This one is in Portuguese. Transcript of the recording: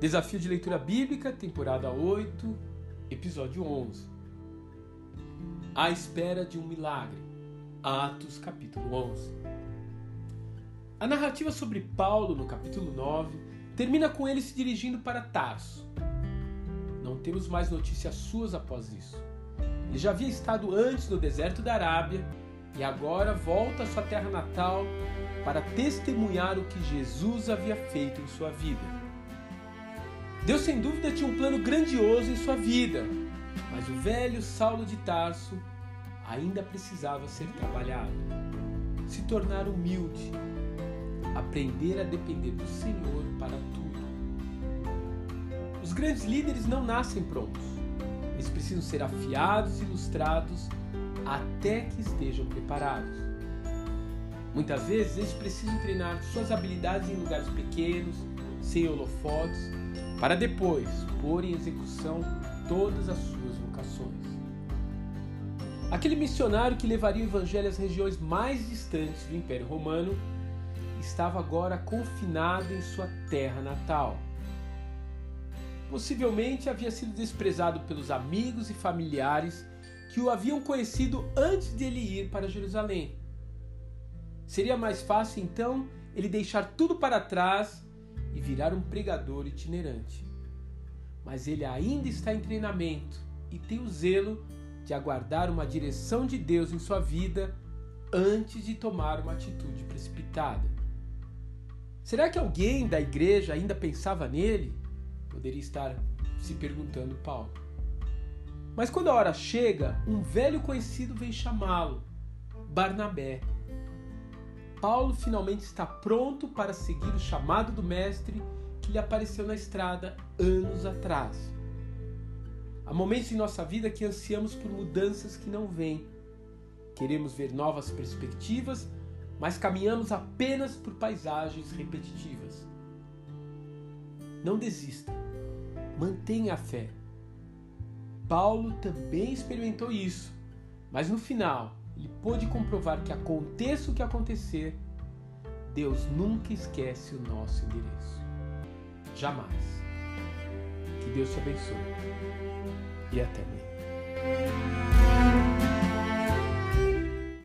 Desafio de Leitura Bíblica, temporada 8, episódio 11. À espera de um milagre. Atos, capítulo 11. A narrativa sobre Paulo, no capítulo 9, termina com ele se dirigindo para Tarso. Não temos mais notícias suas após isso. Ele já havia estado antes no deserto da Arábia e agora volta à sua terra natal para testemunhar o que Jesus havia feito em sua vida. Deus, sem dúvida, tinha um plano grandioso em sua vida, mas o velho Saulo de Tarso ainda precisava ser trabalhado, se tornar humilde, aprender a depender do Senhor para tudo. Os grandes líderes não nascem prontos, eles precisam ser afiados e ilustrados até que estejam preparados. Muitas vezes eles precisam treinar suas habilidades em lugares pequenos, sem holofotes para depois pôr em execução todas as suas vocações. Aquele missionário que levaria o evangelho às regiões mais distantes do Império Romano estava agora confinado em sua terra natal. Possivelmente havia sido desprezado pelos amigos e familiares que o haviam conhecido antes de ele ir para Jerusalém. Seria mais fácil então ele deixar tudo para trás e virar um pregador itinerante. Mas ele ainda está em treinamento e tem o zelo de aguardar uma direção de Deus em sua vida antes de tomar uma atitude precipitada. Será que alguém da igreja ainda pensava nele? Poderia estar se perguntando Paulo. Mas quando a hora chega, um velho conhecido vem chamá-lo, Barnabé. Paulo finalmente está pronto para seguir o chamado do Mestre que lhe apareceu na estrada anos atrás. Há momentos em nossa vida que ansiamos por mudanças que não vêm. Queremos ver novas perspectivas, mas caminhamos apenas por paisagens repetitivas. Não desista. Mantenha a fé. Paulo também experimentou isso, mas no final ele pôde comprovar que aconteça o que acontecer, Deus nunca esquece o nosso endereço. Jamais. Que Deus te abençoe. E até amanhã.